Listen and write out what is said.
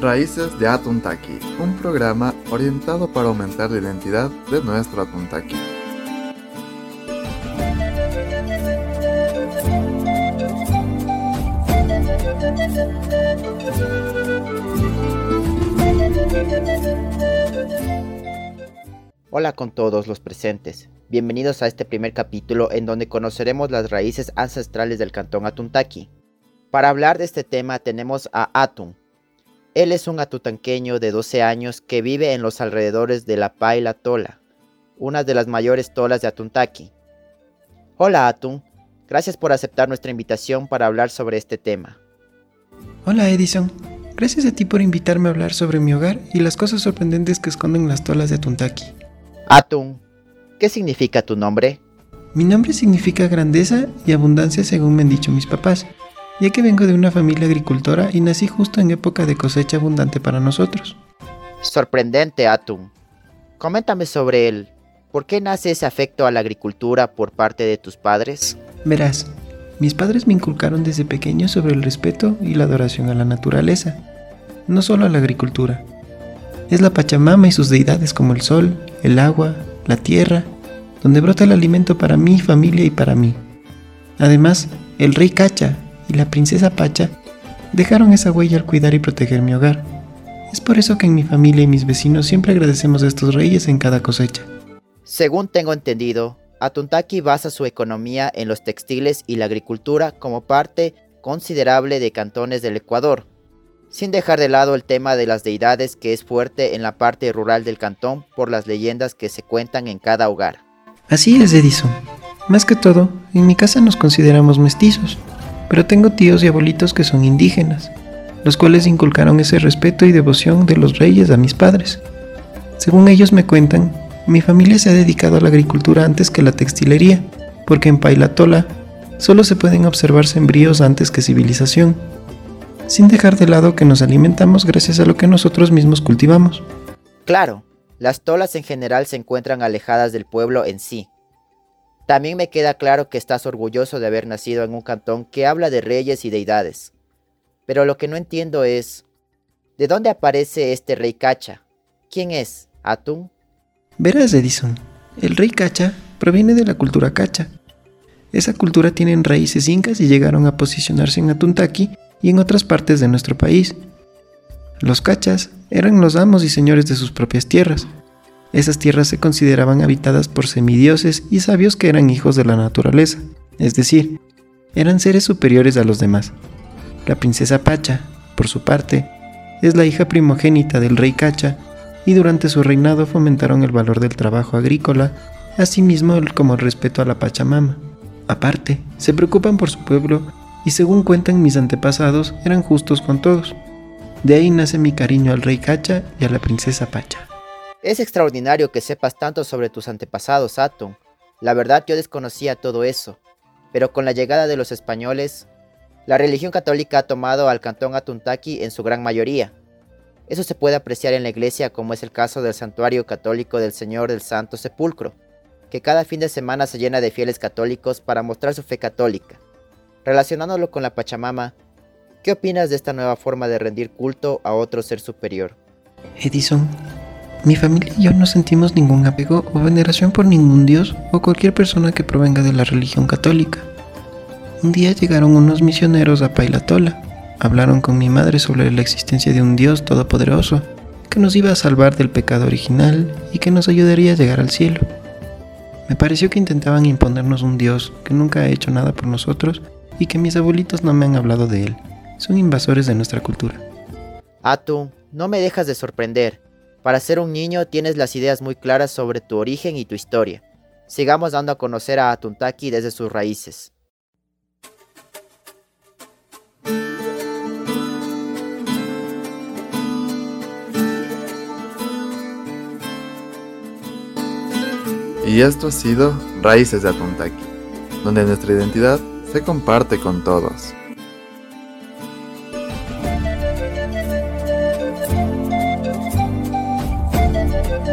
Raíces de Atuntaki, un programa orientado para aumentar la identidad de nuestro Atuntaki. Hola con todos los presentes. Bienvenidos a este primer capítulo en donde conoceremos las raíces ancestrales del cantón Atuntaki. Para hablar de este tema tenemos a Atun, él es un atutanqueño de 12 años que vive en los alrededores de la Paila Tola, una de las mayores tolas de Atuntaki. Hola Atun, gracias por aceptar nuestra invitación para hablar sobre este tema. Hola Edison, gracias a ti por invitarme a hablar sobre mi hogar y las cosas sorprendentes que esconden las tolas de Atuntaki. Atun, ¿qué significa tu nombre? Mi nombre significa grandeza y abundancia según me han dicho mis papás ya que vengo de una familia agricultora y nací justo en época de cosecha abundante para nosotros. Sorprendente, Atum. Coméntame sobre él. ¿Por qué nace ese afecto a la agricultura por parte de tus padres? Verás, mis padres me inculcaron desde pequeño sobre el respeto y la adoración a la naturaleza, no solo a la agricultura. Es la Pachamama y sus deidades como el sol, el agua, la tierra, donde brota el alimento para mi familia y para mí. Además, el rey Cacha, y la princesa Pacha dejaron esa huella al cuidar y proteger mi hogar. Es por eso que en mi familia y mis vecinos siempre agradecemos a estos reyes en cada cosecha. Según tengo entendido, Atuntaki basa su economía en los textiles y la agricultura como parte considerable de cantones del Ecuador, sin dejar de lado el tema de las deidades que es fuerte en la parte rural del cantón por las leyendas que se cuentan en cada hogar. Así es, Edison. Más que todo, en mi casa nos consideramos mestizos, pero tengo tíos y abuelitos que son indígenas, los cuales inculcaron ese respeto y devoción de los reyes a mis padres. Según ellos me cuentan, mi familia se ha dedicado a la agricultura antes que la textilería, porque en Pailatola solo se pueden observar sembríos antes que civilización, sin dejar de lado que nos alimentamos gracias a lo que nosotros mismos cultivamos. Claro, las tolas en general se encuentran alejadas del pueblo en sí, también me queda claro que estás orgulloso de haber nacido en un cantón que habla de reyes y deidades. Pero lo que no entiendo es, ¿de dónde aparece este rey Cacha? ¿Quién es? ¿Atún? Verás, Edison, el rey Cacha proviene de la cultura Cacha. Esa cultura tiene raíces incas y llegaron a posicionarse en Atuntaki y en otras partes de nuestro país. Los Cachas eran los amos y señores de sus propias tierras, esas tierras se consideraban habitadas por semidioses y sabios que eran hijos de la naturaleza, es decir, eran seres superiores a los demás. La princesa Pacha, por su parte, es la hija primogénita del rey Cacha y durante su reinado fomentaron el valor del trabajo agrícola, asimismo como el respeto a la Pachamama. Aparte, se preocupan por su pueblo y según cuentan mis antepasados eran justos con todos. De ahí nace mi cariño al rey Cacha y a la princesa Pacha. Es extraordinario que sepas tanto sobre tus antepasados, Atum. La verdad yo desconocía todo eso, pero con la llegada de los españoles, la religión católica ha tomado al cantón Atuntaki en su gran mayoría. Eso se puede apreciar en la iglesia como es el caso del santuario católico del Señor del Santo Sepulcro, que cada fin de semana se llena de fieles católicos para mostrar su fe católica. Relacionándolo con la Pachamama, ¿qué opinas de esta nueva forma de rendir culto a otro ser superior? Edison, mi familia y yo no sentimos ningún apego o veneración por ningún dios o cualquier persona que provenga de la religión católica. Un día llegaron unos misioneros a Pailatola. Hablaron con mi madre sobre la existencia de un Dios todopoderoso que nos iba a salvar del pecado original y que nos ayudaría a llegar al cielo. Me pareció que intentaban imponernos un Dios que nunca ha hecho nada por nosotros y que mis abuelitos no me han hablado de él. Son invasores de nuestra cultura. Atu, no me dejas de sorprender. Para ser un niño tienes las ideas muy claras sobre tu origen y tu historia. Sigamos dando a conocer a Atuntaki desde sus raíces. Y esto ha sido Raíces de Atuntaki, donde nuestra identidad se comparte con todos.